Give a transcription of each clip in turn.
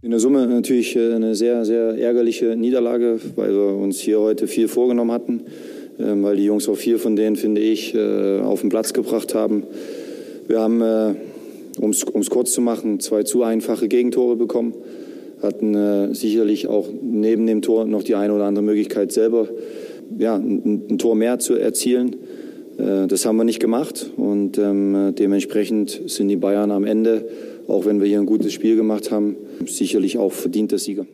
In der Summe natürlich äh, eine sehr, sehr ärgerliche Niederlage, weil wir uns hier heute viel vorgenommen hatten, ähm, weil die Jungs auch viel von denen, finde ich, äh, auf den Platz gebracht haben. Wir haben, äh, um es kurz zu machen, zwei zu einfache Gegentore bekommen, hatten sicherlich auch neben dem Tor noch die eine oder andere Möglichkeit selber ja, ein, ein Tor mehr zu erzielen. Das haben wir nicht gemacht und ähm, dementsprechend sind die Bayern am Ende auch wenn wir hier ein gutes Spiel gemacht haben, sicherlich auch verdienter Sieger.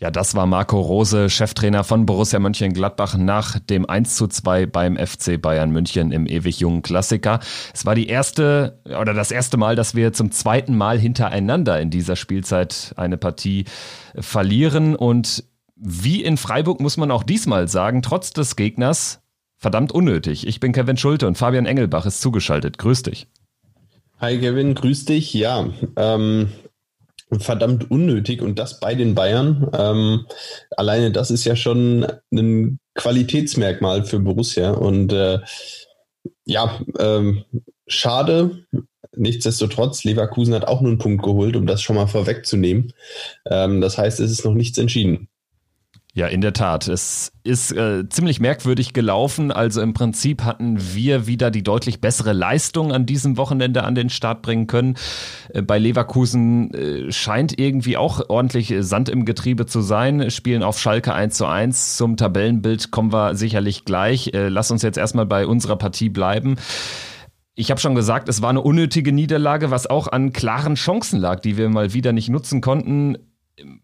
Ja, das war Marco Rose, Cheftrainer von Borussia Mönchengladbach nach dem 1 zu 2 beim FC Bayern München im ewig jungen Klassiker. Es war die erste oder das erste Mal, dass wir zum zweiten Mal hintereinander in dieser Spielzeit eine Partie verlieren und wie in Freiburg muss man auch diesmal sagen, trotz des Gegners verdammt unnötig. Ich bin Kevin Schulte und Fabian Engelbach ist zugeschaltet. Grüß dich. Hi Kevin, grüß dich. Ja, ähm, verdammt unnötig und das bei den Bayern. Ähm, alleine das ist ja schon ein Qualitätsmerkmal für Borussia und äh, ja, ähm, schade. Nichtsdestotrotz, Leverkusen hat auch nur einen Punkt geholt, um das schon mal vorwegzunehmen. Ähm, das heißt, es ist noch nichts entschieden. Ja, in der Tat. Es ist äh, ziemlich merkwürdig gelaufen. Also im Prinzip hatten wir wieder die deutlich bessere Leistung an diesem Wochenende an den Start bringen können. Äh, bei Leverkusen äh, scheint irgendwie auch ordentlich Sand im Getriebe zu sein. Spielen auf Schalke 1 zu 1. Zum Tabellenbild kommen wir sicherlich gleich. Äh, lass uns jetzt erstmal bei unserer Partie bleiben. Ich habe schon gesagt, es war eine unnötige Niederlage, was auch an klaren Chancen lag, die wir mal wieder nicht nutzen konnten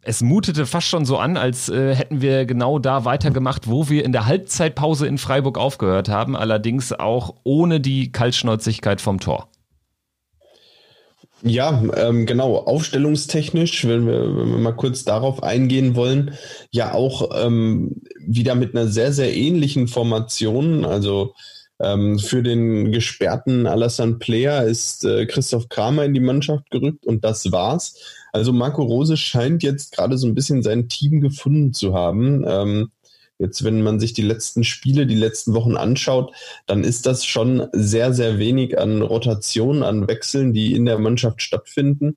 es mutete fast schon so an, als äh, hätten wir genau da weitergemacht, wo wir in der Halbzeitpause in Freiburg aufgehört haben, allerdings auch ohne die Kaltschnäuzigkeit vom Tor. Ja, ähm, genau. Aufstellungstechnisch, wenn wir, wenn wir mal kurz darauf eingehen wollen, ja auch ähm, wieder mit einer sehr, sehr ähnlichen Formation. Also ähm, für den gesperrten Alassane Player ist äh, Christoph Kramer in die Mannschaft gerückt und das war's. Also Marco Rose scheint jetzt gerade so ein bisschen sein Team gefunden zu haben. Ähm, jetzt, wenn man sich die letzten Spiele, die letzten Wochen anschaut, dann ist das schon sehr, sehr wenig an Rotationen, an Wechseln, die in der Mannschaft stattfinden.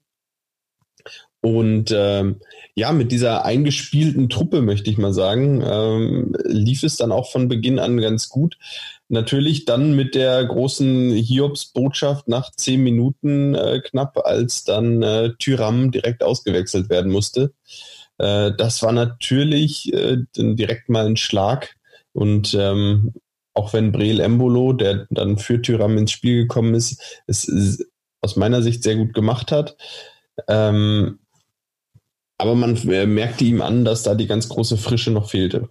Und ähm, ja, mit dieser eingespielten Truppe, möchte ich mal sagen, ähm, lief es dann auch von Beginn an ganz gut. Natürlich dann mit der großen Hiobs-Botschaft nach zehn Minuten äh, knapp, als dann äh, Tyram direkt ausgewechselt werden musste. Äh, das war natürlich äh, direkt mal ein Schlag. Und ähm, auch wenn Breel Embolo, der dann für Tyram ins Spiel gekommen ist, es aus meiner Sicht sehr gut gemacht hat. Ähm, aber man äh, merkte ihm an, dass da die ganz große Frische noch fehlte.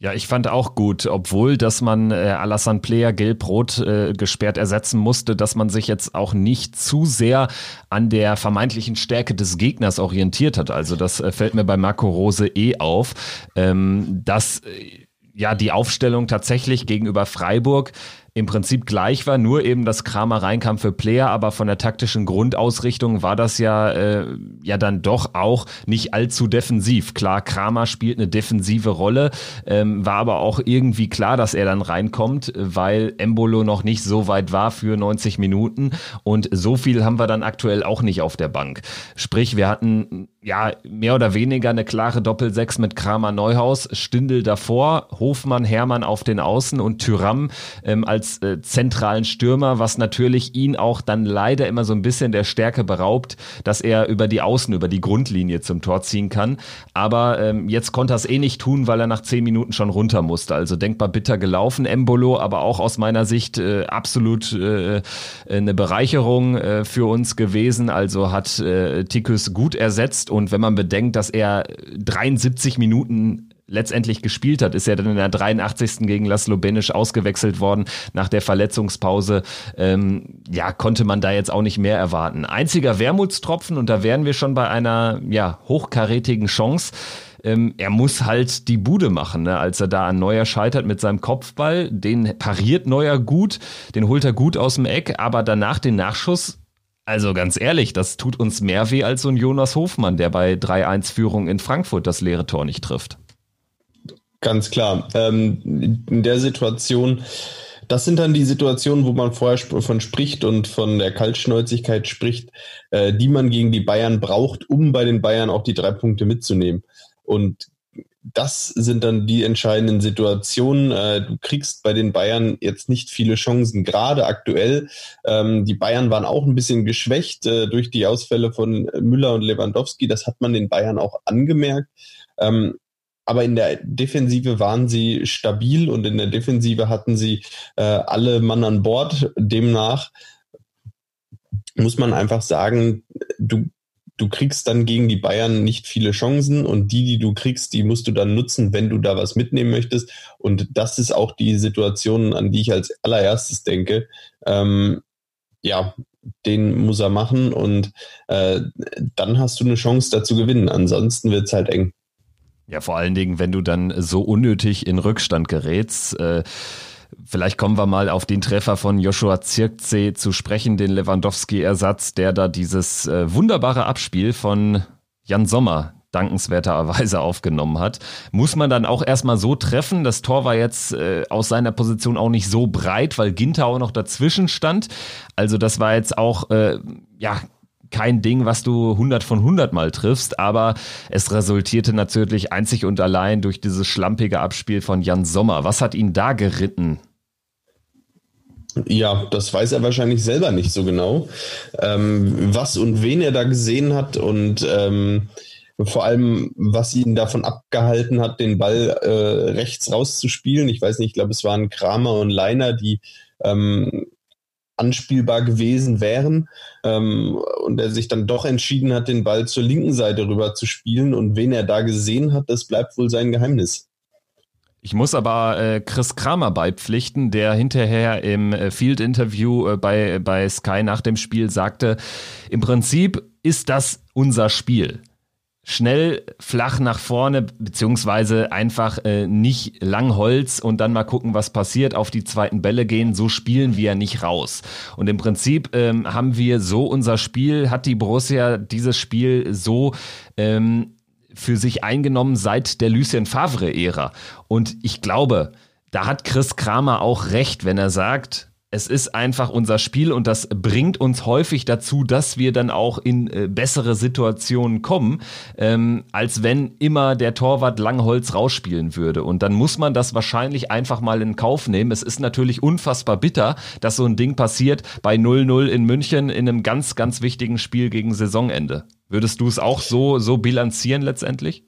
Ja, ich fand auch gut, obwohl, dass man äh, Alassane Player gelb-rot äh, gesperrt ersetzen musste, dass man sich jetzt auch nicht zu sehr an der vermeintlichen Stärke des Gegners orientiert hat. Also das äh, fällt mir bei Marco Rose eh auf, ähm, dass äh, ja die Aufstellung tatsächlich gegenüber Freiburg im Prinzip gleich war, nur eben das Kramer reinkam für Player, aber von der taktischen Grundausrichtung war das ja, äh, ja dann doch auch nicht allzu defensiv. Klar, Kramer spielt eine defensive Rolle, ähm, war aber auch irgendwie klar, dass er dann reinkommt, weil Embolo noch nicht so weit war für 90 Minuten und so viel haben wir dann aktuell auch nicht auf der Bank. Sprich, wir hatten ja, mehr oder weniger eine klare Doppelsechs mit Kramer Neuhaus, Stindel davor, Hofmann, Hermann auf den Außen und Tyram ähm, als äh, zentralen Stürmer, was natürlich ihn auch dann leider immer so ein bisschen der Stärke beraubt, dass er über die Außen, über die Grundlinie zum Tor ziehen kann. Aber ähm, jetzt konnte er es eh nicht tun, weil er nach zehn Minuten schon runter musste. Also denkbar bitter gelaufen, Embolo, aber auch aus meiner Sicht äh, absolut äh, eine Bereicherung äh, für uns gewesen. Also hat äh, Tikus gut ersetzt und wenn man bedenkt, dass er 73 Minuten letztendlich gespielt hat, ist er dann in der 83. gegen Laszlo Benisch ausgewechselt worden nach der Verletzungspause. Ähm, ja, konnte man da jetzt auch nicht mehr erwarten. Einziger Wermutstropfen, und da wären wir schon bei einer ja, hochkarätigen Chance. Ähm, er muss halt die Bude machen, ne? als er da an Neuer scheitert mit seinem Kopfball. Den pariert Neuer gut, den holt er gut aus dem Eck, aber danach den Nachschuss also ganz ehrlich, das tut uns mehr weh als so ein Jonas Hofmann, der bei 3-1-Führung in Frankfurt das leere Tor nicht trifft. Ganz klar. Ähm, in der Situation das sind dann die Situationen, wo man vorher von spricht und von der Kaltschnäuzigkeit spricht, äh, die man gegen die Bayern braucht, um bei den Bayern auch die drei Punkte mitzunehmen. Und das sind dann die entscheidenden Situationen. Äh, du kriegst bei den Bayern jetzt nicht viele Chancen, gerade aktuell. Ähm, die Bayern waren auch ein bisschen geschwächt äh, durch die Ausfälle von Müller und Lewandowski. Das hat man den Bayern auch angemerkt. Aber in der Defensive waren sie stabil und in der Defensive hatten sie äh, alle Mann an Bord. Demnach muss man einfach sagen, du du kriegst dann gegen die Bayern nicht viele Chancen und die, die du kriegst, die musst du dann nutzen, wenn du da was mitnehmen möchtest. Und das ist auch die Situation, an die ich als allererstes denke. Ähm, ja, den muss er machen und äh, dann hast du eine Chance da zu gewinnen. Ansonsten wird es halt eng. Ja, vor allen Dingen, wenn du dann so unnötig in Rückstand gerätst. Äh Vielleicht kommen wir mal auf den Treffer von Joshua Zirkzee zu sprechen, den Lewandowski-Ersatz, der da dieses äh, wunderbare Abspiel von Jan Sommer dankenswerterweise aufgenommen hat. Muss man dann auch erstmal so treffen. Das Tor war jetzt äh, aus seiner Position auch nicht so breit, weil Ginter auch noch dazwischen stand. Also das war jetzt auch, äh, ja, kein Ding, was du 100 von 100 mal triffst, aber es resultierte natürlich einzig und allein durch dieses schlampige Abspiel von Jan Sommer. Was hat ihn da geritten? Ja, das weiß er wahrscheinlich selber nicht so genau, ähm, was und wen er da gesehen hat und ähm, vor allem, was ihn davon abgehalten hat, den Ball äh, rechts rauszuspielen. Ich weiß nicht, ich glaube, es waren Kramer und Leiner, die ähm, anspielbar gewesen wären ähm, und er sich dann doch entschieden hat, den Ball zur linken Seite rüber zu spielen und wen er da gesehen hat, das bleibt wohl sein Geheimnis. Ich muss aber äh, Chris Kramer beipflichten, der hinterher im äh, Field-Interview äh, bei, bei Sky nach dem Spiel sagte, im Prinzip ist das unser Spiel schnell flach nach vorne, beziehungsweise einfach äh, nicht lang Holz und dann mal gucken, was passiert, auf die zweiten Bälle gehen. So spielen wir nicht raus. Und im Prinzip ähm, haben wir so unser Spiel, hat die Borussia dieses Spiel so ähm, für sich eingenommen seit der Lucien Favre-Ära. Und ich glaube, da hat Chris Kramer auch recht, wenn er sagt, es ist einfach unser Spiel und das bringt uns häufig dazu, dass wir dann auch in äh, bessere Situationen kommen, ähm, als wenn immer der Torwart Langholz rausspielen würde. Und dann muss man das wahrscheinlich einfach mal in Kauf nehmen. Es ist natürlich unfassbar bitter, dass so ein Ding passiert bei 0-0 in München in einem ganz, ganz wichtigen Spiel gegen Saisonende. Würdest du es auch so, so bilanzieren letztendlich?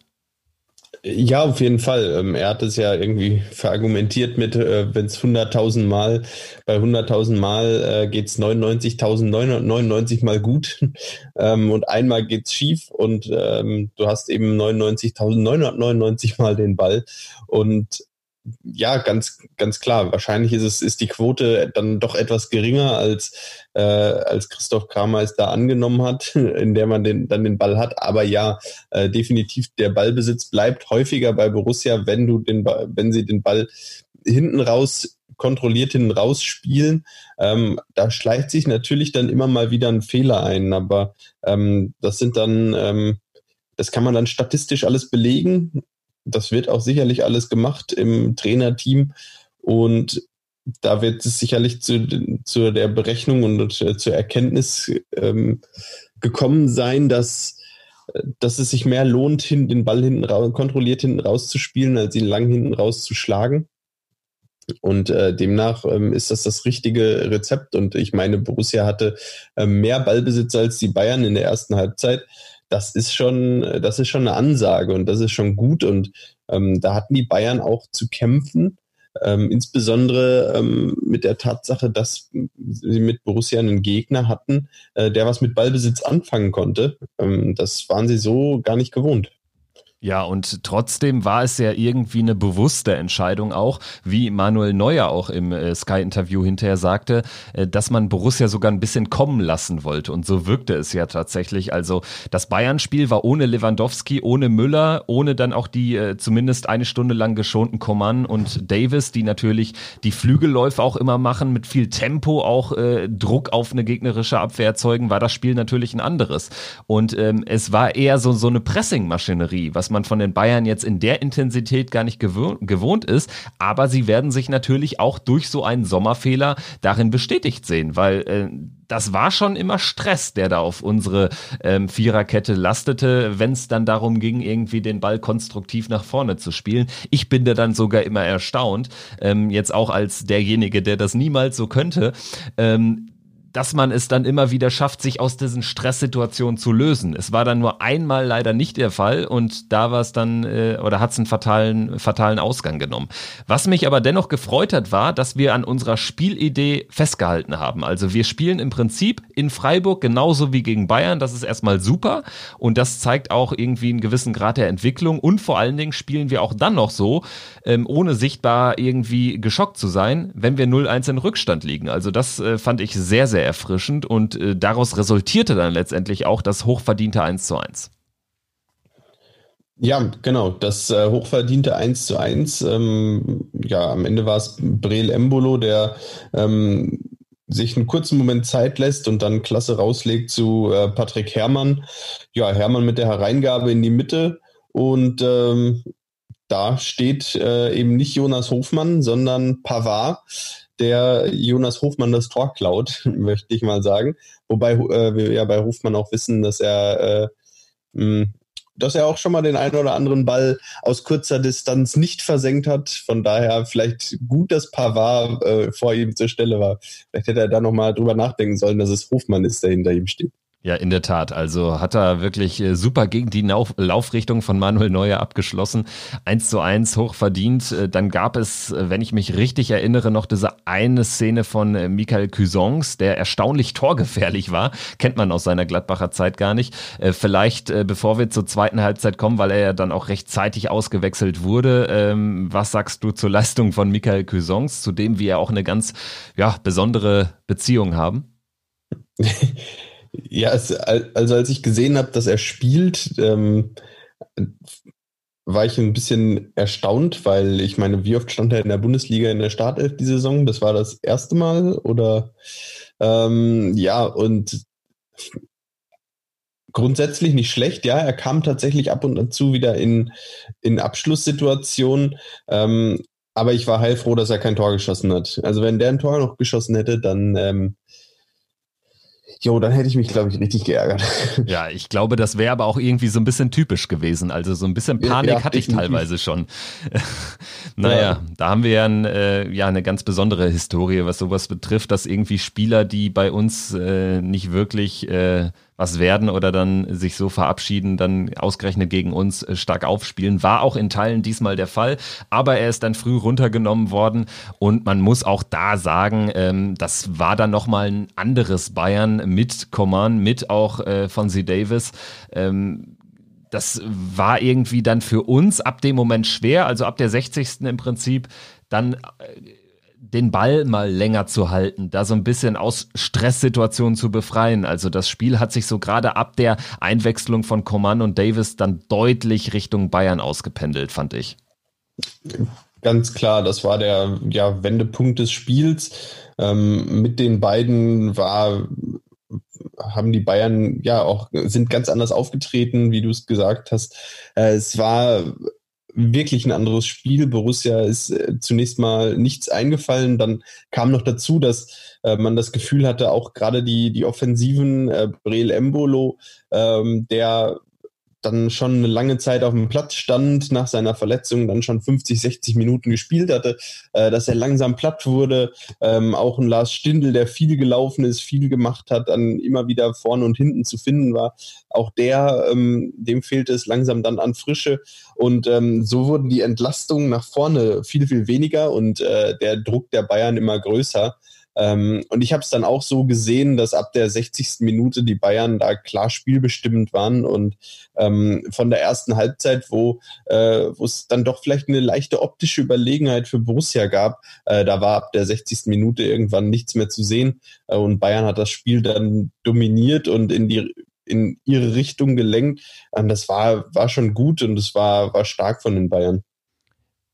Ja, auf jeden Fall. Ähm, er hat es ja irgendwie verargumentiert mit, wenn es 100.000 Mal, bei 100.000 Mal geht es 99.999 Mal gut ähm, und einmal geht es schief und ähm, du hast eben 99.999 Mal den Ball und ja, ganz, ganz klar. Wahrscheinlich ist es, ist die Quote dann doch etwas geringer als, äh, als Christoph Kramer es da angenommen hat, in der man den, dann den Ball hat. Aber ja, äh, definitiv der Ballbesitz bleibt häufiger bei Borussia, wenn du den, wenn sie den Ball hinten raus kontrolliert hinten raus spielen. Ähm, da schleicht sich natürlich dann immer mal wieder ein Fehler ein, aber ähm, das sind dann, ähm, das kann man dann statistisch alles belegen das wird auch sicherlich alles gemacht im Trainerteam und da wird es sicherlich zu, zu der Berechnung und zur Erkenntnis ähm, gekommen sein, dass, dass es sich mehr lohnt, hin, den Ball hinten raus, kontrolliert hinten rauszuspielen, als ihn lang hinten rauszuschlagen. Und äh, demnach ähm, ist das das richtige Rezept. Und ich meine, Borussia hatte äh, mehr Ballbesitz als die Bayern in der ersten Halbzeit das ist schon, das ist schon eine Ansage und das ist schon gut. Und ähm, da hatten die Bayern auch zu kämpfen. Ähm, insbesondere ähm, mit der Tatsache, dass sie mit Borussia einen Gegner hatten, äh, der was mit Ballbesitz anfangen konnte. Ähm, das waren sie so gar nicht gewohnt. Ja, und trotzdem war es ja irgendwie eine bewusste Entscheidung auch, wie Manuel Neuer auch im äh, Sky-Interview hinterher sagte, äh, dass man Borussia sogar ein bisschen kommen lassen wollte. Und so wirkte es ja tatsächlich. Also das Bayern-Spiel war ohne Lewandowski, ohne Müller, ohne dann auch die äh, zumindest eine Stunde lang geschonten Coman und Davis, die natürlich die Flügelläufe auch immer machen, mit viel Tempo auch Druck auf eine gegnerische Abwehr erzeugen, war das Spiel natürlich ein anderes. Und ähm, es war eher so, so eine Pressing-Maschinerie, was man von den Bayern jetzt in der Intensität gar nicht gewohnt ist. Aber sie werden sich natürlich auch durch so einen Sommerfehler darin bestätigt sehen, weil äh, das war schon immer Stress, der da auf unsere ähm, Viererkette lastete, wenn es dann darum ging, irgendwie den Ball konstruktiv nach vorne zu spielen. Ich bin da dann sogar immer erstaunt, ähm, jetzt auch als derjenige, der das niemals so könnte. Ähm, dass man es dann immer wieder schafft, sich aus diesen Stresssituationen zu lösen. Es war dann nur einmal leider nicht der Fall und da war es dann äh, oder hat es einen fatalen, fatalen Ausgang genommen. Was mich aber dennoch gefreut hat, war, dass wir an unserer Spielidee festgehalten haben. Also wir spielen im Prinzip in Freiburg genauso wie gegen Bayern. Das ist erstmal super und das zeigt auch irgendwie einen gewissen Grad der Entwicklung und vor allen Dingen spielen wir auch dann noch so, ähm, ohne sichtbar irgendwie geschockt zu sein, wenn wir 0-1 in Rückstand liegen. Also das äh, fand ich sehr, sehr sehr erfrischend und äh, daraus resultierte dann letztendlich auch das hochverdiente 1 zu 1. Ja, genau, das äh, hochverdiente 1 zu 1. Ähm, ja, am Ende war es Breel Embolo, der ähm, sich einen kurzen Moment Zeit lässt und dann klasse rauslegt zu äh, Patrick Herrmann. Ja, Herrmann mit der Hereingabe in die Mitte und ähm, da steht äh, eben nicht Jonas Hofmann, sondern Pavard, der Jonas Hofmann das Tor klaut, möchte ich mal sagen. Wobei äh, wir ja bei Hofmann auch wissen, dass er, äh, dass er auch schon mal den einen oder anderen Ball aus kurzer Distanz nicht versenkt hat. Von daher vielleicht gut, dass Pavard äh, vor ihm zur Stelle war. Vielleicht hätte er da nochmal drüber nachdenken sollen, dass es Hofmann ist, der hinter ihm steht. Ja, in der Tat. Also hat er wirklich äh, super gegen die Lauf Laufrichtung von Manuel Neuer abgeschlossen. Eins zu eins hoch verdient. Äh, dann gab es, äh, wenn ich mich richtig erinnere, noch diese eine Szene von Michael Cusons, der erstaunlich torgefährlich war. Kennt man aus seiner Gladbacher Zeit gar nicht. Vielleicht, bevor wir zur zweiten Halbzeit kommen, weil er ja dann auch rechtzeitig ausgewechselt wurde. Ähm, was sagst du zur Leistung von Michael Cusons, zu dem wir auch eine ganz ja, besondere Beziehung haben? Ja, es, also als ich gesehen habe, dass er spielt, ähm, war ich ein bisschen erstaunt, weil ich meine, wie oft stand er in der Bundesliga in der Startelf die Saison? Das war das erste Mal oder ähm, ja, und grundsätzlich nicht schlecht, ja, er kam tatsächlich ab und zu wieder in, in Abschlusssituationen, ähm, aber ich war heilfroh, dass er kein Tor geschossen hat. Also wenn der ein Tor noch geschossen hätte, dann ähm, Jo, dann hätte ich mich, glaube ich, richtig geärgert. Ja, ich glaube, das wäre aber auch irgendwie so ein bisschen typisch gewesen. Also so ein bisschen Panik ja, hatte ich teilweise schon. naja, ja. da haben wir ja, ein, äh, ja eine ganz besondere Historie, was sowas betrifft, dass irgendwie Spieler, die bei uns äh, nicht wirklich äh, was werden oder dann sich so verabschieden, dann ausgerechnet gegen uns äh, stark aufspielen. War auch in Teilen diesmal der Fall, aber er ist dann früh runtergenommen worden und man muss auch da sagen, ähm, das war dann nochmal ein anderes Bayern mit Coman, mit auch äh, von C. Davis. Ähm, das war irgendwie dann für uns ab dem Moment schwer, also ab der 60. im Prinzip, dann äh, den Ball mal länger zu halten, da so ein bisschen aus Stresssituationen zu befreien. Also das Spiel hat sich so gerade ab der Einwechslung von Coman und Davis dann deutlich Richtung Bayern ausgependelt, fand ich. Ganz klar, das war der ja, Wendepunkt des Spiels. Ähm, mit den beiden war haben die Bayern ja auch sind ganz anders aufgetreten, wie du es gesagt hast. Äh, es war wirklich ein anderes Spiel. Borussia ist äh, zunächst mal nichts eingefallen. Dann kam noch dazu, dass äh, man das Gefühl hatte, auch gerade die, die Offensiven, äh, Breel Embolo, ähm, der dann schon eine lange Zeit auf dem Platz stand, nach seiner Verletzung dann schon 50, 60 Minuten gespielt hatte, äh, dass er langsam platt wurde. Ähm, auch ein Lars Stindl, der viel gelaufen ist, viel gemacht hat, dann immer wieder vorne und hinten zu finden war. Auch der, ähm, dem fehlte es langsam dann an Frische. Und ähm, so wurden die Entlastungen nach vorne viel, viel weniger und äh, der Druck der Bayern immer größer. Ähm, und ich habe es dann auch so gesehen, dass ab der 60. Minute die Bayern da klar spielbestimmend waren und ähm, von der ersten Halbzeit, wo äh, es dann doch vielleicht eine leichte optische Überlegenheit für Borussia gab, äh, da war ab der 60. Minute irgendwann nichts mehr zu sehen äh, und Bayern hat das Spiel dann dominiert und in die in ihre Richtung gelenkt. Das war, war schon gut und es war, war stark von den Bayern.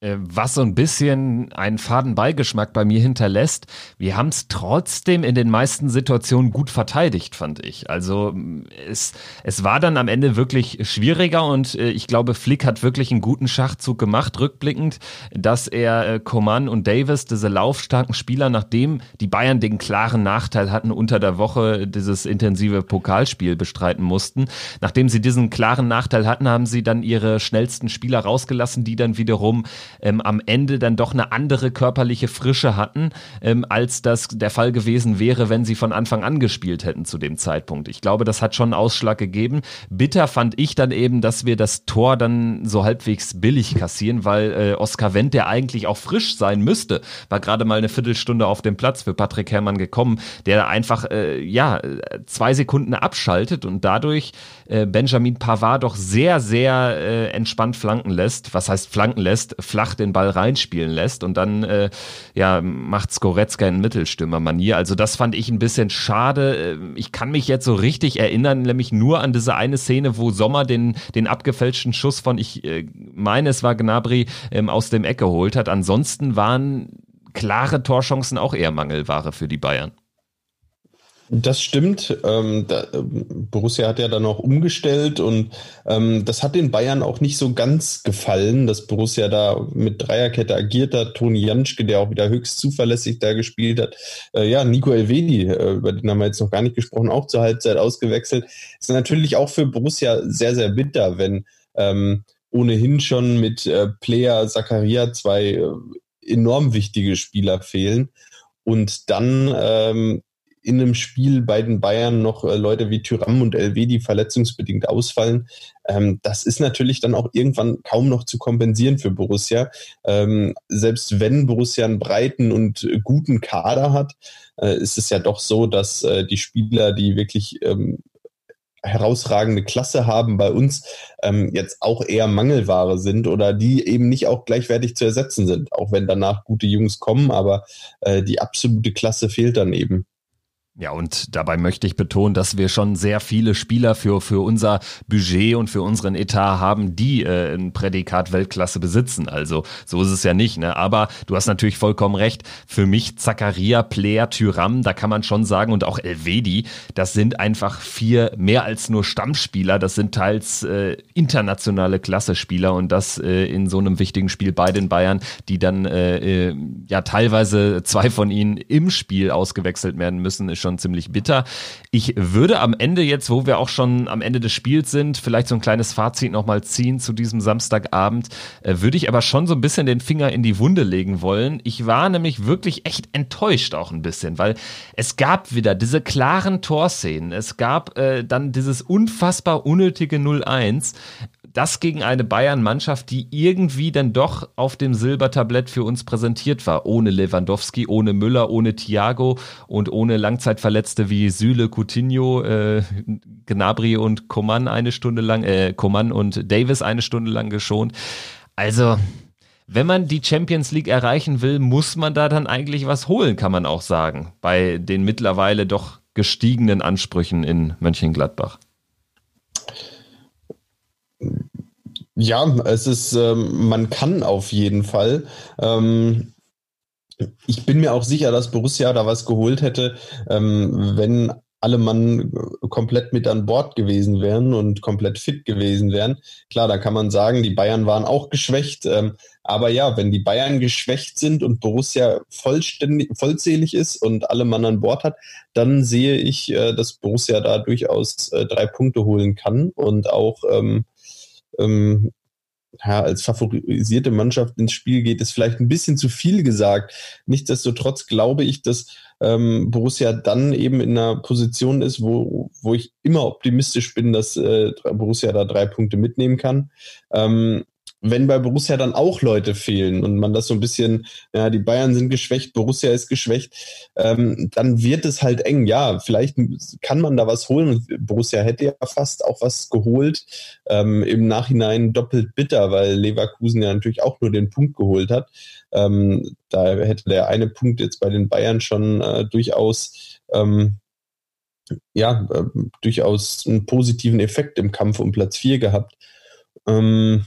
Äh, was so ein bisschen einen faden Beigeschmack bei mir hinterlässt, wir haben es trotzdem in den meisten Situationen gut verteidigt, fand ich. Also es, es war dann am Ende wirklich schwieriger und äh, ich glaube, Flick hat wirklich einen guten Schachzug gemacht, rückblickend, dass er äh, Coman und Davis, diese laufstarken Spieler, nachdem die Bayern den klaren Nachteil hatten, unter der Woche dieses intensive Pokalspiel bestreiten mussten, nachdem sie diesen klaren Nachteil hatten, haben sie dann ihre schnellsten Spieler rausgelassen, die dann wiederum ähm, am Ende dann doch eine andere körperliche Frische hatten, ähm, als das der Fall gewesen wäre, wenn sie von Anfang an gespielt hätten zu dem Zeitpunkt. Ich glaube, das hat schon einen Ausschlag gegeben. Bitter fand ich dann eben, dass wir das Tor dann so halbwegs billig kassieren, weil äh, Oskar Wendt, der eigentlich auch frisch sein müsste, war gerade mal eine Viertelstunde auf dem Platz für Patrick Herrmann gekommen, der einfach äh, ja zwei Sekunden abschaltet und dadurch äh, Benjamin Pavard doch sehr, sehr äh, entspannt flanken lässt. Was heißt flanken lässt? Flach den Ball reinspielen lässt und dann äh, ja, macht Skoretzka in Mittelstürmermanier. Also das fand ich ein bisschen schade. Äh, ich kann mich jetzt so richtig erinnern, nämlich nur an diese eine Szene, wo Sommer den, den abgefälschten Schuss von, ich äh, meine, es war Gnabry, ähm, aus dem Eck geholt hat. Ansonsten waren klare Torchancen auch eher Mangelware für die Bayern. Das stimmt. Ähm, da, Borussia hat ja dann auch umgestellt und ähm, das hat den Bayern auch nicht so ganz gefallen, dass Borussia da mit Dreierkette agiert hat. Toni Janschke, der auch wieder höchst zuverlässig da gespielt hat. Äh, ja, Nico Elvedi, äh, über den haben wir jetzt noch gar nicht gesprochen, auch zur Halbzeit ausgewechselt. Ist natürlich auch für Borussia sehr, sehr bitter, wenn ähm, ohnehin schon mit äh, Player Zakaria zwei äh, enorm wichtige Spieler fehlen. Und dann ähm, in einem Spiel bei den Bayern noch äh, Leute wie Tyram und LW, die verletzungsbedingt ausfallen. Ähm, das ist natürlich dann auch irgendwann kaum noch zu kompensieren für Borussia. Ähm, selbst wenn Borussia einen breiten und guten Kader hat, äh, ist es ja doch so, dass äh, die Spieler, die wirklich ähm, herausragende Klasse haben bei uns, ähm, jetzt auch eher Mangelware sind oder die eben nicht auch gleichwertig zu ersetzen sind, auch wenn danach gute Jungs kommen, aber äh, die absolute Klasse fehlt dann eben. Ja, und dabei möchte ich betonen, dass wir schon sehr viele Spieler für, für unser Budget und für unseren Etat haben, die äh, ein Prädikat Weltklasse besitzen. Also so ist es ja nicht. Ne? Aber du hast natürlich vollkommen recht. Für mich Zakaria, Player, Tyram, da kann man schon sagen, und auch Elvedi, das sind einfach vier mehr als nur Stammspieler. Das sind teils äh, internationale Klasse-Spieler und das äh, in so einem wichtigen Spiel bei den Bayern, die dann äh, äh, ja teilweise zwei von ihnen im Spiel ausgewechselt werden müssen, ist schon ziemlich bitter. Ich würde am Ende jetzt, wo wir auch schon am Ende des Spiels sind, vielleicht so ein kleines Fazit nochmal ziehen zu diesem Samstagabend, äh, würde ich aber schon so ein bisschen den Finger in die Wunde legen wollen. Ich war nämlich wirklich echt enttäuscht auch ein bisschen, weil es gab wieder diese klaren Torszenen. Es gab äh, dann dieses unfassbar unnötige 0-1 das gegen eine Bayern-Mannschaft, die irgendwie dann doch auf dem Silbertablett für uns präsentiert war. Ohne Lewandowski, ohne Müller, ohne Thiago und ohne Langzeitverletzte wie Süle, Coutinho, äh, Gnabry und Coman eine Stunde lang, äh, Coman und Davis eine Stunde lang geschont. Also, wenn man die Champions League erreichen will, muss man da dann eigentlich was holen, kann man auch sagen. Bei den mittlerweile doch gestiegenen Ansprüchen in Mönchengladbach. Ja, es ist, ähm, man kann auf jeden Fall. Ähm, ich bin mir auch sicher, dass Borussia da was geholt hätte, ähm, wenn alle Mann komplett mit an Bord gewesen wären und komplett fit gewesen wären. Klar, da kann man sagen, die Bayern waren auch geschwächt. Ähm, aber ja, wenn die Bayern geschwächt sind und Borussia vollständig, vollzählig ist und alle Mann an Bord hat, dann sehe ich, äh, dass Borussia da durchaus äh, drei Punkte holen kann und auch ähm, ähm, ja, als favorisierte Mannschaft ins Spiel geht, ist vielleicht ein bisschen zu viel gesagt. Nichtsdestotrotz glaube ich, dass ähm, Borussia dann eben in einer Position ist, wo, wo ich immer optimistisch bin, dass äh, Borussia da drei Punkte mitnehmen kann. Ähm, wenn bei Borussia dann auch Leute fehlen und man das so ein bisschen, ja, die Bayern sind geschwächt, Borussia ist geschwächt, ähm, dann wird es halt eng. Ja, vielleicht kann man da was holen. Borussia hätte ja fast auch was geholt. Ähm, Im Nachhinein doppelt bitter, weil Leverkusen ja natürlich auch nur den Punkt geholt hat. Ähm, da hätte der eine Punkt jetzt bei den Bayern schon äh, durchaus ähm, ja, äh, durchaus einen positiven Effekt im Kampf um Platz 4 gehabt. Ähm,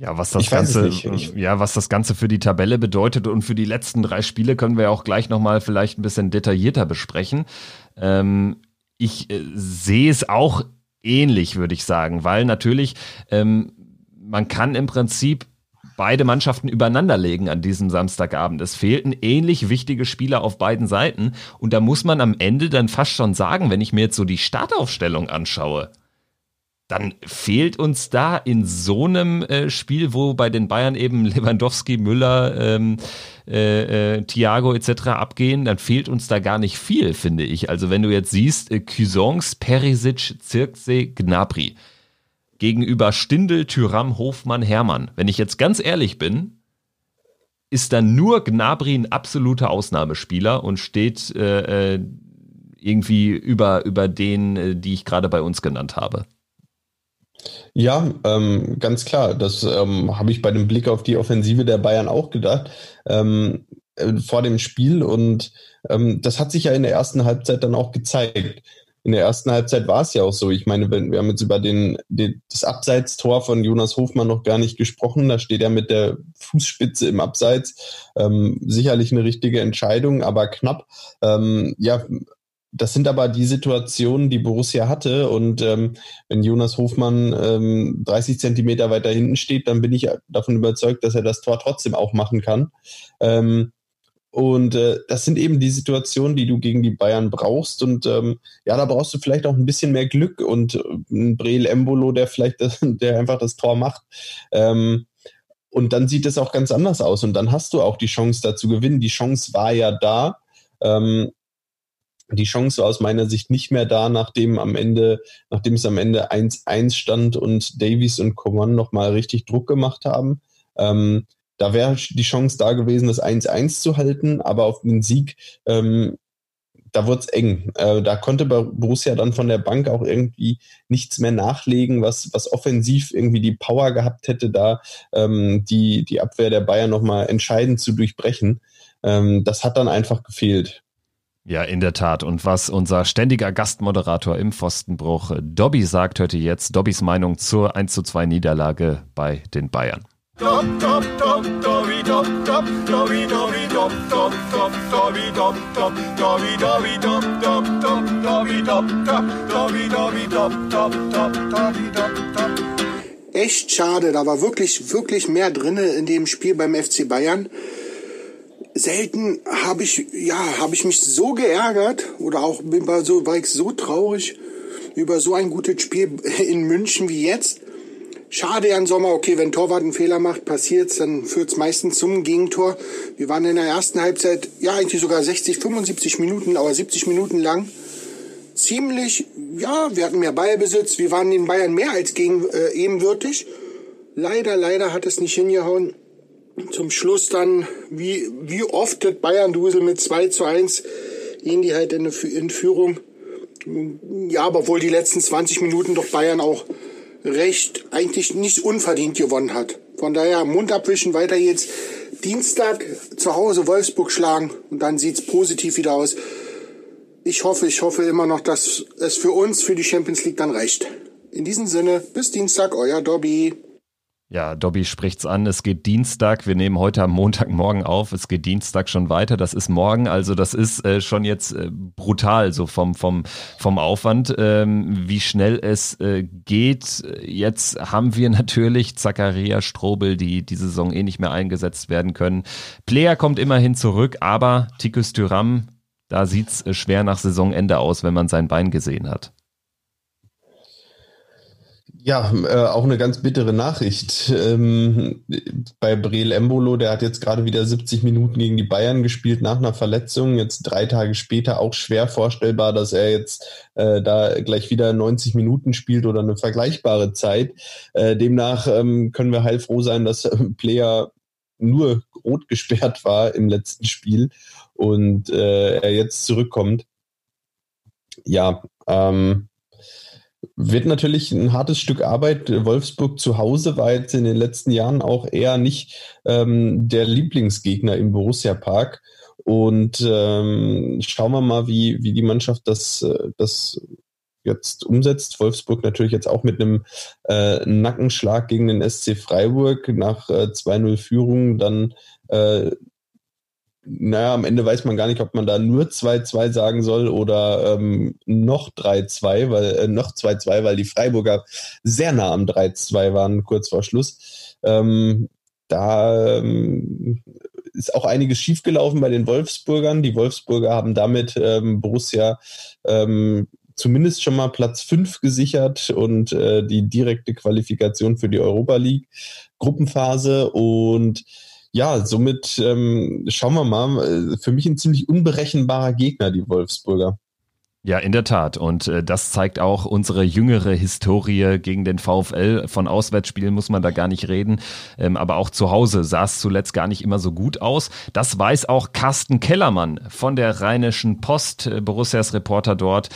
Ja, was das ich Ganze, ich, ja, was das Ganze für die Tabelle bedeutet und für die letzten drei Spiele können wir auch gleich nochmal vielleicht ein bisschen detaillierter besprechen. Ähm, ich äh, sehe es auch ähnlich, würde ich sagen, weil natürlich ähm, man kann im Prinzip beide Mannschaften übereinanderlegen an diesem Samstagabend. Es fehlten ähnlich wichtige Spieler auf beiden Seiten und da muss man am Ende dann fast schon sagen, wenn ich mir jetzt so die Startaufstellung anschaue, dann fehlt uns da in so einem äh, Spiel, wo bei den Bayern eben Lewandowski, Müller, ähm, äh, äh, Thiago etc. abgehen, dann fehlt uns da gar nicht viel, finde ich. Also wenn du jetzt siehst, äh, Cuisance, Perisic, Zirkse, Gnabry gegenüber Stindel, Tyram, Hofmann, Hermann. Wenn ich jetzt ganz ehrlich bin, ist dann nur Gnabry ein absoluter Ausnahmespieler und steht äh, äh irgendwie über, über den, äh, die ich gerade bei uns genannt habe. Ja, ähm, ganz klar. Das ähm, habe ich bei dem Blick auf die Offensive der Bayern auch gedacht ähm, äh, vor dem Spiel und ähm, das hat sich ja in der ersten Halbzeit dann auch gezeigt. In der ersten Halbzeit war es ja auch so. Ich meine, wir haben jetzt über den, den, das Abseitstor von Jonas Hofmann noch gar nicht gesprochen. Da steht er mit der Fußspitze im Abseits. Ähm, sicherlich eine richtige Entscheidung, aber knapp. Ähm, ja, das sind aber die Situationen, die Borussia hatte. Und ähm, wenn Jonas Hofmann ähm, 30 Zentimeter weiter hinten steht, dann bin ich davon überzeugt, dass er das Tor trotzdem auch machen kann. Ähm, und äh, das sind eben die Situationen, die du gegen die Bayern brauchst. Und ähm, ja, da brauchst du vielleicht auch ein bisschen mehr Glück und äh, ein Breel Embolo, der vielleicht das, der einfach das Tor macht. Ähm, und dann sieht es auch ganz anders aus. Und dann hast du auch die Chance da zu gewinnen. Die Chance war ja da. Ähm, die Chance war aus meiner Sicht nicht mehr da, nachdem am Ende, nachdem es am Ende 1-1 stand und Davies und Coman nochmal richtig Druck gemacht haben. Ähm, da wäre die Chance da gewesen, das 1-1 zu halten, aber auf den Sieg, ähm, da wurde es eng. Äh, da konnte Borussia dann von der Bank auch irgendwie nichts mehr nachlegen, was, was offensiv irgendwie die Power gehabt hätte, da ähm, die, die Abwehr der Bayern nochmal entscheidend zu durchbrechen. Ähm, das hat dann einfach gefehlt. Ja, in der Tat. Und was unser ständiger Gastmoderator im Pfostenbruch Dobby sagt, hört ihr jetzt Dobbys Meinung zur 1 zu 2 Niederlage bei den Bayern. Echt schade, da war wirklich, wirklich mehr drin in dem Spiel beim FC Bayern selten habe ich, ja, habe ich mich so geärgert oder auch war, so, war ich so traurig über so ein gutes Spiel in München wie jetzt. Schade im Sommer, okay, wenn Torwart einen Fehler macht, passiert's, dann führt's meistens zum Gegentor. Wir waren in der ersten Halbzeit, ja, eigentlich sogar 60, 75 Minuten, aber 70 Minuten lang ziemlich, ja, wir hatten mehr Ballbesitz, wir waren den Bayern mehr als gegen, äh, ebenwürdig. Leider, leider hat es nicht hingehauen zum Schluss dann, wie, wie oft das Bayern-Dusel mit 2 zu 1 gehen die halt in, in Führung. Ja, aber wohl die letzten 20 Minuten doch Bayern auch recht, eigentlich nicht unverdient gewonnen hat. Von daher Mund abwischen, weiter jetzt. Dienstag zu Hause Wolfsburg schlagen und dann sieht's positiv wieder aus. Ich hoffe, ich hoffe immer noch, dass es für uns, für die Champions League dann reicht. In diesem Sinne, bis Dienstag, euer Dobby. Ja, Dobby spricht's an. Es geht Dienstag. Wir nehmen heute am Montagmorgen auf. Es geht Dienstag schon weiter. Das ist morgen. Also das ist äh, schon jetzt äh, brutal so vom vom vom Aufwand, ähm, wie schnell es äh, geht. Jetzt haben wir natürlich Zakaria Strobel, die die Saison eh nicht mehr eingesetzt werden können. Player kommt immerhin zurück, aber Tikus Tyram, da sieht's äh, schwer nach Saisonende aus, wenn man sein Bein gesehen hat. Ja, äh, auch eine ganz bittere Nachricht. Ähm, bei Breel Embolo, der hat jetzt gerade wieder 70 Minuten gegen die Bayern gespielt nach einer Verletzung. Jetzt drei Tage später auch schwer vorstellbar, dass er jetzt äh, da gleich wieder 90 Minuten spielt oder eine vergleichbare Zeit. Äh, demnach ähm, können wir heilfroh sein, dass äh, Player nur rot gesperrt war im letzten Spiel und äh, er jetzt zurückkommt. Ja, ähm, wird natürlich ein hartes Stück Arbeit. Wolfsburg zu Hause war jetzt in den letzten Jahren auch eher nicht ähm, der Lieblingsgegner im Borussia Park. Und ähm, schauen wir mal, wie, wie die Mannschaft das, äh, das jetzt umsetzt. Wolfsburg natürlich jetzt auch mit einem äh, Nackenschlag gegen den SC Freiburg nach äh, 2-0 Führung dann äh, naja, am Ende weiß man gar nicht, ob man da nur 2-2 sagen soll oder ähm, noch 3-2, weil äh, noch 2-2, weil die Freiburger sehr nah am 3-2 waren, kurz vor Schluss. Ähm, da ähm, ist auch einiges schiefgelaufen bei den Wolfsburgern. Die Wolfsburger haben damit ähm, Borussia ähm, zumindest schon mal Platz 5 gesichert und äh, die direkte Qualifikation für die Europa League Gruppenphase und ja, somit ähm, schauen wir mal. Äh, für mich ein ziemlich unberechenbarer Gegner, die Wolfsburger. Ja, in der Tat. Und äh, das zeigt auch unsere jüngere Historie gegen den VfL. Von Auswärtsspielen muss man da gar nicht reden. Ähm, aber auch zu Hause sah es zuletzt gar nicht immer so gut aus. Das weiß auch Carsten Kellermann von der Rheinischen Post, äh, Borussias Reporter dort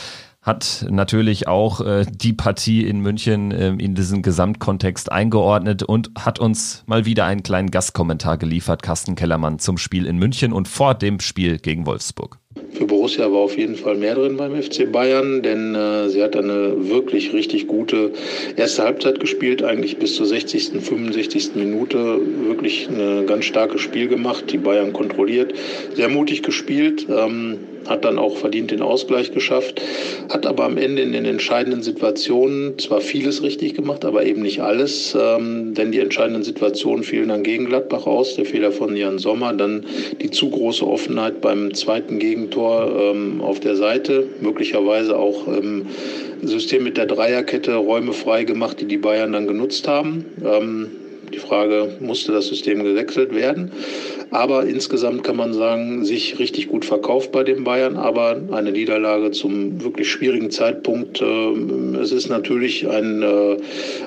hat natürlich auch äh, die Partie in München äh, in diesen Gesamtkontext eingeordnet und hat uns mal wieder einen kleinen Gastkommentar geliefert, Carsten Kellermann, zum Spiel in München und vor dem Spiel gegen Wolfsburg. Für Borussia war auf jeden Fall mehr drin beim FC Bayern, denn äh, sie hat eine wirklich richtig gute erste Halbzeit gespielt, eigentlich bis zur 60., 65. Minute wirklich ein ganz starkes Spiel gemacht, die Bayern kontrolliert, sehr mutig gespielt. Ähm, hat dann auch verdient den Ausgleich geschafft, hat aber am Ende in den entscheidenden Situationen zwar vieles richtig gemacht, aber eben nicht alles, ähm, denn die entscheidenden Situationen fielen dann gegen Gladbach aus, der Fehler von Jan Sommer, dann die zu große Offenheit beim zweiten Gegentor Tor ähm, auf der Seite, möglicherweise auch im System mit der Dreierkette Räume frei gemacht, die die Bayern dann genutzt haben. Ähm, die Frage, musste das System gewechselt werden? Aber insgesamt kann man sagen, sich richtig gut verkauft bei den Bayern, aber eine Niederlage zum wirklich schwierigen Zeitpunkt. Äh, es ist natürlich ein, äh,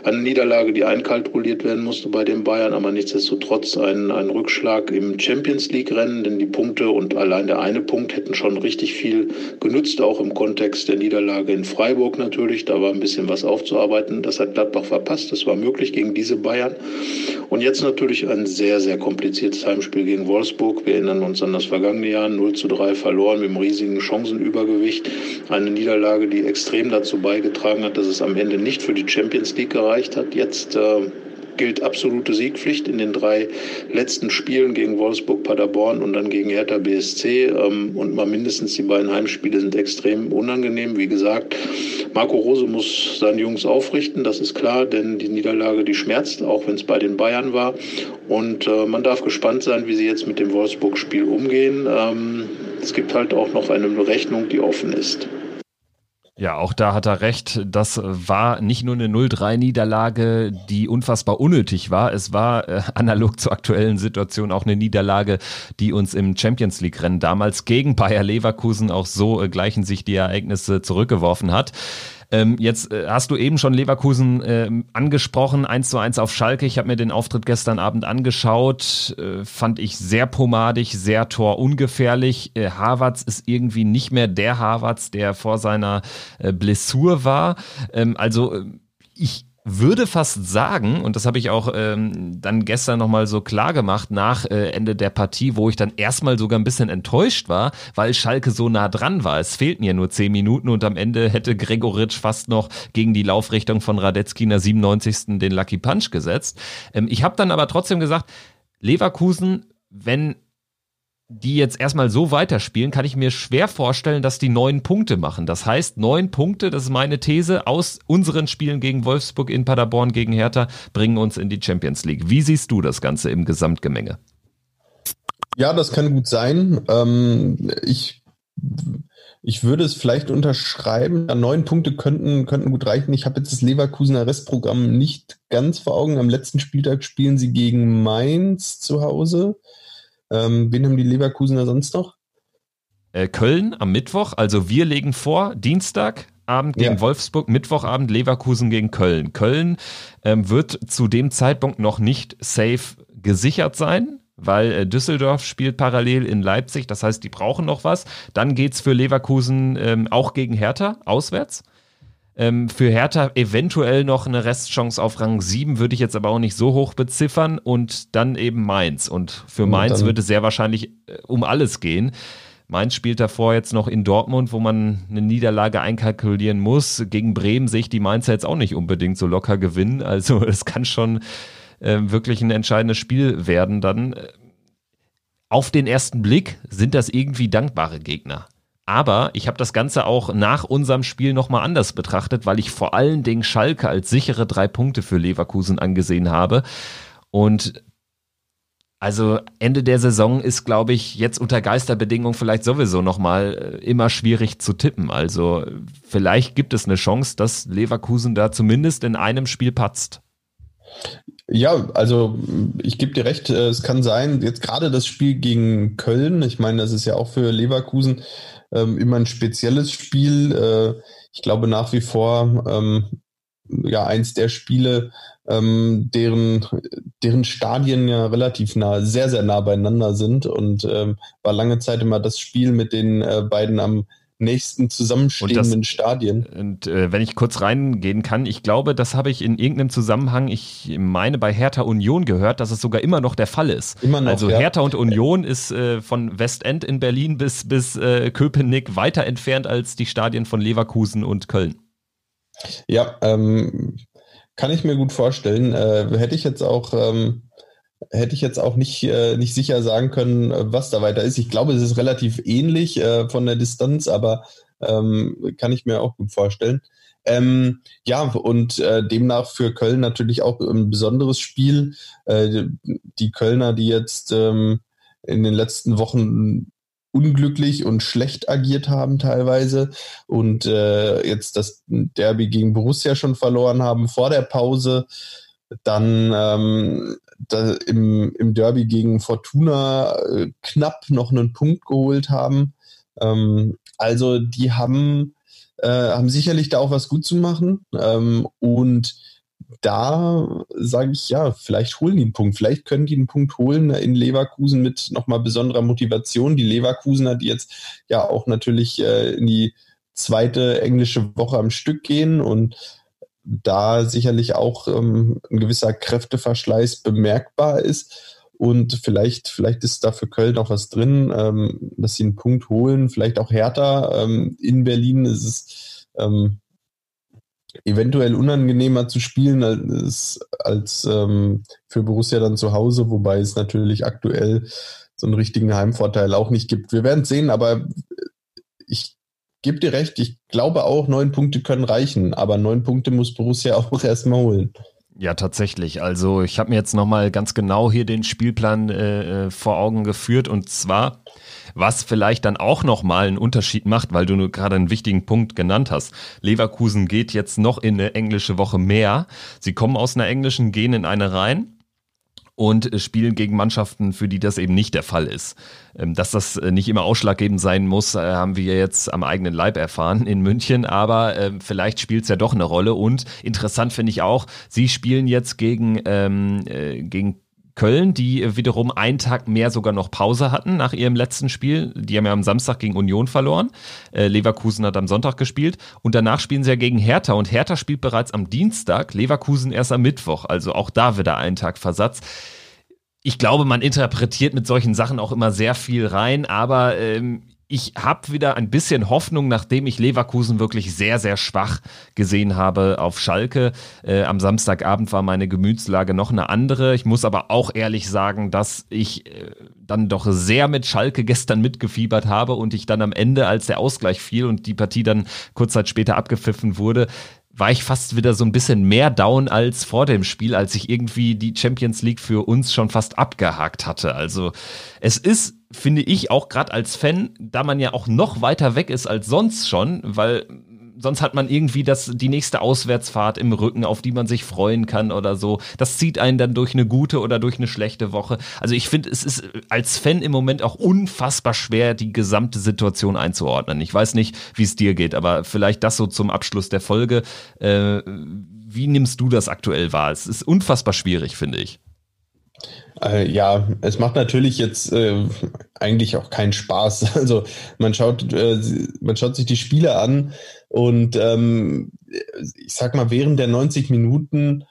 eine Niederlage, die einkalkuliert werden musste bei den Bayern, aber nichtsdestotrotz ein, ein Rückschlag im Champions League-Rennen, denn die Punkte und allein der eine Punkt hätten schon richtig viel genützt, auch im Kontext der Niederlage in Freiburg natürlich. Da war ein bisschen was aufzuarbeiten. Das hat Gladbach verpasst. Das war möglich gegen diese Bayern. Und jetzt natürlich ein sehr, sehr kompliziertes Heimspiel gegen Wolfsburg. Wir erinnern uns an das vergangene Jahr 0 zu 3 verloren mit einem riesigen Chancenübergewicht. Eine Niederlage, die extrem dazu beigetragen hat, dass es am Ende nicht für die Champions League gereicht hat. Jetzt äh, gilt absolute Siegpflicht in den drei letzten Spielen gegen Wolfsburg, Paderborn und dann gegen Hertha BSC. Ähm, und mal mindestens die beiden Heimspiele sind extrem unangenehm. Wie gesagt, Marco Rose muss seine Jungs aufrichten, das ist klar, denn die Niederlage, die schmerzt, auch wenn es bei den Bayern war. Und äh, man darf gespannt sein, wie sie jetzt mit dem Wolfsburg-Spiel umgehen. Ähm, es gibt halt auch noch eine Rechnung, die offen ist. Ja, auch da hat er recht. Das war nicht nur eine 0-3-Niederlage, die unfassbar unnötig war. Es war äh, analog zur aktuellen Situation auch eine Niederlage, die uns im Champions League-Rennen damals gegen Bayer Leverkusen auch so äh, gleichen sich die Ereignisse zurückgeworfen hat. Ähm, jetzt äh, hast du eben schon Leverkusen äh, angesprochen, 1 zu 1 auf Schalke. Ich habe mir den Auftritt gestern Abend angeschaut, äh, fand ich sehr pomadig, sehr torungefährlich. Äh, Havertz ist irgendwie nicht mehr der Havertz, der vor seiner äh, Blessur war. Ähm, also äh, ich würde fast sagen, und das habe ich auch ähm, dann gestern nochmal so klar gemacht nach äh, Ende der Partie, wo ich dann erstmal sogar ein bisschen enttäuscht war, weil Schalke so nah dran war. Es fehlten ja nur zehn Minuten und am Ende hätte Gregoritsch fast noch gegen die Laufrichtung von Radetzky in der 97. den Lucky Punch gesetzt. Ähm, ich habe dann aber trotzdem gesagt, Leverkusen, wenn die jetzt erstmal so weiterspielen, kann ich mir schwer vorstellen, dass die neun Punkte machen. Das heißt, neun Punkte, das ist meine These, aus unseren Spielen gegen Wolfsburg, in Paderborn, gegen Hertha, bringen uns in die Champions League. Wie siehst du das Ganze im Gesamtgemenge? Ja, das kann gut sein. Ähm, ich, ich würde es vielleicht unterschreiben. neun Punkte könnten, könnten gut reichen. Ich habe jetzt das Leverkusener Restprogramm nicht ganz vor Augen. Am letzten Spieltag spielen sie gegen Mainz zu Hause. Ähm, wen haben die Leverkusener sonst noch? Äh, Köln am Mittwoch. Also wir legen vor, Dienstagabend gegen ja. Wolfsburg, Mittwochabend Leverkusen gegen Köln. Köln ähm, wird zu dem Zeitpunkt noch nicht safe gesichert sein, weil äh, Düsseldorf spielt parallel in Leipzig. Das heißt, die brauchen noch was. Dann geht es für Leverkusen ähm, auch gegen Hertha auswärts. Ähm, für Hertha eventuell noch eine Restchance auf Rang 7, würde ich jetzt aber auch nicht so hoch beziffern. Und dann eben Mainz. Und für Mainz wird es sehr wahrscheinlich äh, um alles gehen. Mainz spielt davor jetzt noch in Dortmund, wo man eine Niederlage einkalkulieren muss. Gegen Bremen sehe ich die Mainzer jetzt auch nicht unbedingt so locker gewinnen. Also es kann schon äh, wirklich ein entscheidendes Spiel werden dann. Auf den ersten Blick sind das irgendwie dankbare Gegner. Aber ich habe das Ganze auch nach unserem Spiel nochmal anders betrachtet, weil ich vor allen Dingen Schalke als sichere drei Punkte für Leverkusen angesehen habe. Und also Ende der Saison ist, glaube ich, jetzt unter Geisterbedingungen vielleicht sowieso nochmal äh, immer schwierig zu tippen. Also vielleicht gibt es eine Chance, dass Leverkusen da zumindest in einem Spiel patzt. Ja, also ich gebe dir recht, äh, es kann sein, jetzt gerade das Spiel gegen Köln, ich meine, das ist ja auch für Leverkusen ähm, immer ein spezielles Spiel. Äh, ich glaube nach wie vor ähm, ja eins der Spiele, ähm, deren, deren Stadien ja relativ nah, sehr, sehr nah beieinander sind und ähm, war lange Zeit immer das Spiel mit den äh, beiden am nächsten zusammenstehenden das, Stadien. Und äh, wenn ich kurz reingehen kann, ich glaube, das habe ich in irgendeinem Zusammenhang, ich meine bei Hertha Union gehört, dass es sogar immer noch der Fall ist. Immer noch, also Hertha und Union ist äh, von Westend in Berlin bis, bis äh, Köpenick weiter entfernt als die Stadien von Leverkusen und Köln. Ja, ähm, kann ich mir gut vorstellen. Äh, hätte ich jetzt auch ähm, hätte ich jetzt auch nicht, äh, nicht sicher sagen können, was da weiter ist. Ich glaube, es ist relativ ähnlich äh, von der Distanz, aber ähm, kann ich mir auch gut vorstellen. Ähm, ja, und äh, demnach für Köln natürlich auch ein besonderes Spiel. Äh, die Kölner, die jetzt ähm, in den letzten Wochen unglücklich und schlecht agiert haben teilweise und äh, jetzt das Derby gegen Borussia schon verloren haben vor der Pause. Dann ähm, im, im Derby gegen Fortuna äh, knapp noch einen Punkt geholt haben. Ähm, also die haben, äh, haben sicherlich da auch was gut zu machen. Ähm, und da sage ich ja, vielleicht holen die einen Punkt. Vielleicht können die einen Punkt holen in Leverkusen mit nochmal besonderer Motivation. Die Leverkusener, die jetzt ja auch natürlich äh, in die zweite englische Woche am Stück gehen und da sicherlich auch ähm, ein gewisser Kräfteverschleiß bemerkbar ist. Und vielleicht, vielleicht ist da für Köln auch was drin, ähm, dass sie einen Punkt holen. Vielleicht auch härter. Ähm, in Berlin ist es ähm, eventuell unangenehmer zu spielen als, als ähm, für Borussia dann zu Hause, wobei es natürlich aktuell so einen richtigen Heimvorteil auch nicht gibt. Wir werden sehen, aber gebe dir recht, ich glaube auch, neun Punkte können reichen, aber neun Punkte muss Borussia auch erstmal holen. Ja, tatsächlich. Also ich habe mir jetzt nochmal ganz genau hier den Spielplan äh, äh, vor Augen geführt und zwar, was vielleicht dann auch nochmal einen Unterschied macht, weil du gerade einen wichtigen Punkt genannt hast. Leverkusen geht jetzt noch in eine englische Woche mehr. Sie kommen aus einer englischen, gehen in eine rein und spielen gegen Mannschaften, für die das eben nicht der Fall ist. Ähm, dass das äh, nicht immer ausschlaggebend sein muss, äh, haben wir jetzt am eigenen Leib erfahren in München, aber ähm, vielleicht spielt es ja doch eine Rolle und interessant finde ich auch, sie spielen jetzt gegen, ähm, äh, gegen Köln, die wiederum einen Tag mehr sogar noch Pause hatten nach ihrem letzten Spiel. Die haben ja am Samstag gegen Union verloren. Äh, Leverkusen hat am Sonntag gespielt. Und danach spielen sie ja gegen Hertha. Und Hertha spielt bereits am Dienstag, Leverkusen erst am Mittwoch. Also auch da wieder einen Tag Versatz ich glaube, man interpretiert mit solchen Sachen auch immer sehr viel rein, aber ähm, ich habe wieder ein bisschen Hoffnung, nachdem ich Leverkusen wirklich sehr, sehr schwach gesehen habe auf Schalke. Äh, am Samstagabend war meine Gemütslage noch eine andere. Ich muss aber auch ehrlich sagen, dass ich äh, dann doch sehr mit Schalke gestern mitgefiebert habe und ich dann am Ende, als der Ausgleich fiel und die Partie dann kurz Zeit später abgepfiffen wurde, war ich fast wieder so ein bisschen mehr down als vor dem Spiel, als ich irgendwie die Champions League für uns schon fast abgehakt hatte. Also es ist, finde ich, auch gerade als Fan, da man ja auch noch weiter weg ist als sonst schon, weil sonst hat man irgendwie das, die nächste Auswärtsfahrt im Rücken, auf die man sich freuen kann oder so. Das zieht einen dann durch eine gute oder durch eine schlechte Woche. Also ich finde, es ist als Fan im Moment auch unfassbar schwer, die gesamte Situation einzuordnen. Ich weiß nicht, wie es dir geht, aber vielleicht das so zum Abschluss der Folge. Äh, wie nimmst du das aktuell wahr? Es ist unfassbar schwierig, finde ich. Äh, ja, es macht natürlich jetzt äh, eigentlich auch keinen Spaß. Also man schaut, äh, man schaut sich die Spiele an und ähm, ich sag mal, während der 90 Minuten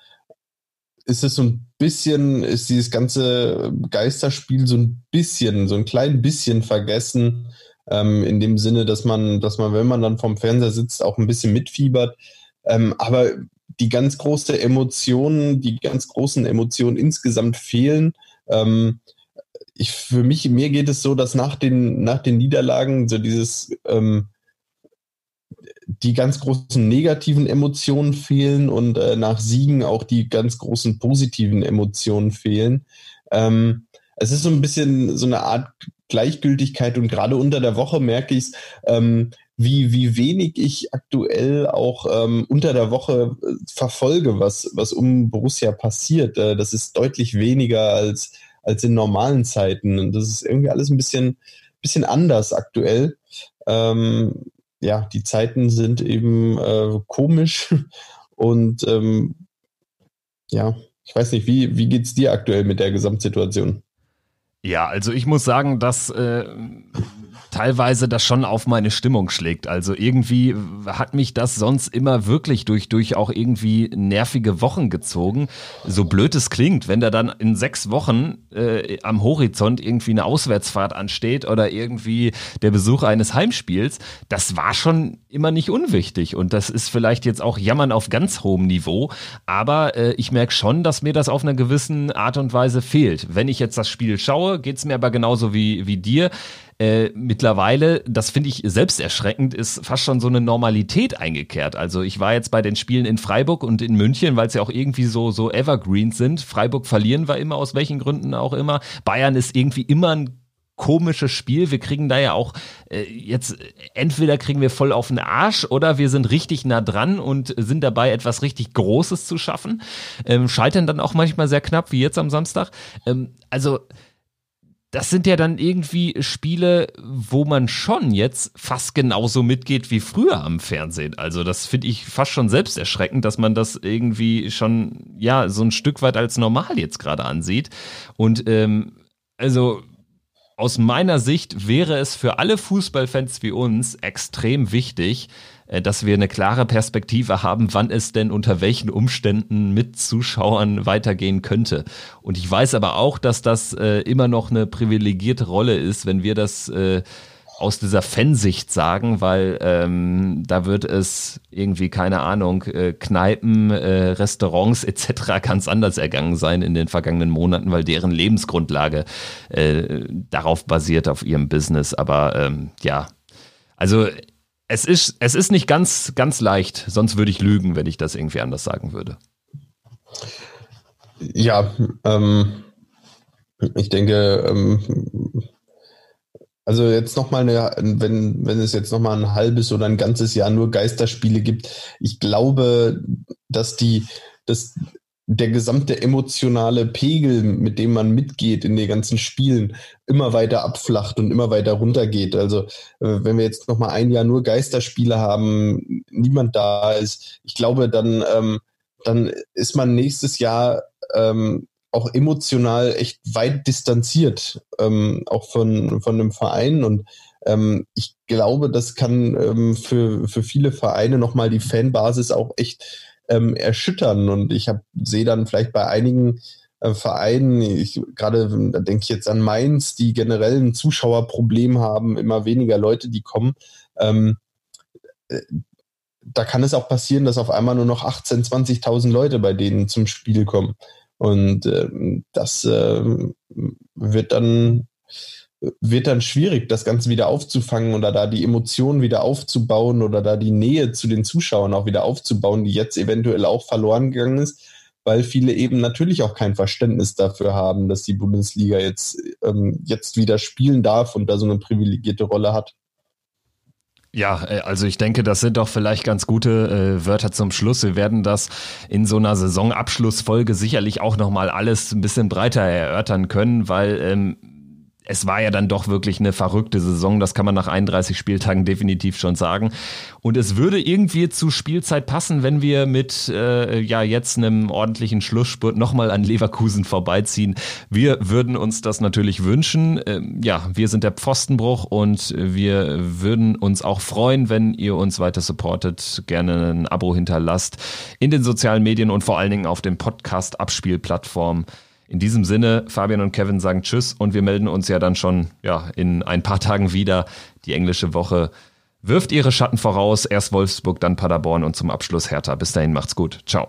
ist es so ein bisschen, ist dieses ganze Geisterspiel so ein bisschen, so ein klein bisschen vergessen. Ähm, in dem Sinne, dass man, dass man, wenn man dann vom Fernseher sitzt, auch ein bisschen mitfiebert. Ähm, aber die ganz große Emotionen, die ganz großen Emotionen insgesamt fehlen. Ähm, ich, für mich, mir geht es so, dass nach den, nach den Niederlagen so dieses, ähm, die ganz großen negativen Emotionen fehlen und äh, nach Siegen auch die ganz großen positiven Emotionen fehlen. Ähm, es ist so ein bisschen so eine Art Gleichgültigkeit und gerade unter der Woche merke ich es, ähm, wie, wie wenig ich aktuell auch ähm, unter der Woche äh, verfolge, was, was um Borussia passiert. Äh, das ist deutlich weniger als, als in normalen Zeiten. Und das ist irgendwie alles ein bisschen, bisschen anders aktuell. Ähm, ja, die Zeiten sind eben äh, komisch und ähm, ja, ich weiß nicht, wie, wie geht's dir aktuell mit der Gesamtsituation? Ja, also ich muss sagen, dass äh, teilweise das schon auf meine Stimmung schlägt. Also irgendwie hat mich das sonst immer wirklich durch, durch auch irgendwie nervige Wochen gezogen. So blöd es klingt, wenn da dann in sechs Wochen äh, am Horizont irgendwie eine Auswärtsfahrt ansteht oder irgendwie der Besuch eines Heimspiels, das war schon immer nicht unwichtig. Und das ist vielleicht jetzt auch Jammern auf ganz hohem Niveau. Aber äh, ich merke schon, dass mir das auf einer gewissen Art und Weise fehlt. Wenn ich jetzt das Spiel schaue, geht es mir aber genauso wie, wie dir äh, mittlerweile, das finde ich selbst erschreckend, ist fast schon so eine Normalität eingekehrt. Also ich war jetzt bei den Spielen in Freiburg und in München, weil es ja auch irgendwie so, so Evergreens sind. Freiburg verlieren wir immer, aus welchen Gründen auch immer. Bayern ist irgendwie immer ein komisches Spiel. Wir kriegen da ja auch äh, jetzt entweder kriegen wir voll auf den Arsch oder wir sind richtig nah dran und sind dabei etwas richtig Großes zu schaffen. Ähm, scheitern dann auch manchmal sehr knapp, wie jetzt am Samstag. Ähm, also das sind ja dann irgendwie Spiele, wo man schon jetzt fast genauso mitgeht wie früher am Fernsehen. Also das finde ich fast schon selbst erschreckend, dass man das irgendwie schon, ja, so ein Stück weit als normal jetzt gerade ansieht. Und ähm, also aus meiner Sicht wäre es für alle Fußballfans wie uns extrem wichtig, äh, dass wir eine klare Perspektive haben, wann es denn unter welchen Umständen mit Zuschauern weitergehen könnte. Und ich weiß aber auch, dass das äh, immer noch eine privilegierte Rolle ist, wenn wir das äh, aus dieser Fansicht sagen, weil ähm, da wird es irgendwie, keine Ahnung, äh, Kneipen, äh, Restaurants etc. ganz anders ergangen sein in den vergangenen Monaten, weil deren Lebensgrundlage äh, darauf basiert, auf ihrem Business. Aber ähm, ja, also es ist, es ist nicht ganz, ganz leicht, sonst würde ich lügen, wenn ich das irgendwie anders sagen würde. Ja, ähm, ich denke, ähm, also jetzt nochmal wenn, wenn es jetzt nochmal ein halbes oder ein ganzes Jahr nur Geisterspiele gibt, ich glaube, dass die, dass der gesamte emotionale Pegel, mit dem man mitgeht in den ganzen Spielen, immer weiter abflacht und immer weiter runtergeht. Also äh, wenn wir jetzt noch mal ein Jahr nur Geisterspiele haben, niemand da ist, ich glaube, dann ähm, dann ist man nächstes Jahr ähm, auch emotional echt weit distanziert, ähm, auch von von dem Verein und ähm, ich glaube, das kann ähm, für für viele Vereine noch mal die Fanbasis auch echt ähm, erschüttern. Und ich sehe dann vielleicht bei einigen äh, Vereinen, gerade da denke ich jetzt an Mainz, die generell ein Zuschauerproblem haben, immer weniger Leute, die kommen. Ähm, äh, da kann es auch passieren, dass auf einmal nur noch 18, 20.000 Leute bei denen zum Spiel kommen. Und ähm, das äh, wird dann wird dann schwierig, das Ganze wieder aufzufangen oder da die Emotionen wieder aufzubauen oder da die Nähe zu den Zuschauern auch wieder aufzubauen, die jetzt eventuell auch verloren gegangen ist, weil viele eben natürlich auch kein Verständnis dafür haben, dass die Bundesliga jetzt, ähm, jetzt wieder spielen darf und da so eine privilegierte Rolle hat. Ja, äh, also ich denke, das sind doch vielleicht ganz gute äh, Wörter zum Schluss. Wir werden das in so einer Saisonabschlussfolge sicherlich auch nochmal alles ein bisschen breiter erörtern können, weil ähm, es war ja dann doch wirklich eine verrückte Saison, das kann man nach 31 Spieltagen definitiv schon sagen. Und es würde irgendwie zu Spielzeit passen, wenn wir mit äh, ja jetzt einem ordentlichen Schlussspurt nochmal an Leverkusen vorbeiziehen. Wir würden uns das natürlich wünschen. Ähm, ja, wir sind der Pfostenbruch und wir würden uns auch freuen, wenn ihr uns weiter supportet, gerne ein Abo hinterlasst in den sozialen Medien und vor allen Dingen auf den Podcast-Abspielplattformen. In diesem Sinne, Fabian und Kevin sagen Tschüss und wir melden uns ja dann schon ja, in ein paar Tagen wieder. Die englische Woche wirft ihre Schatten voraus. Erst Wolfsburg, dann Paderborn und zum Abschluss Hertha. Bis dahin macht's gut. Ciao.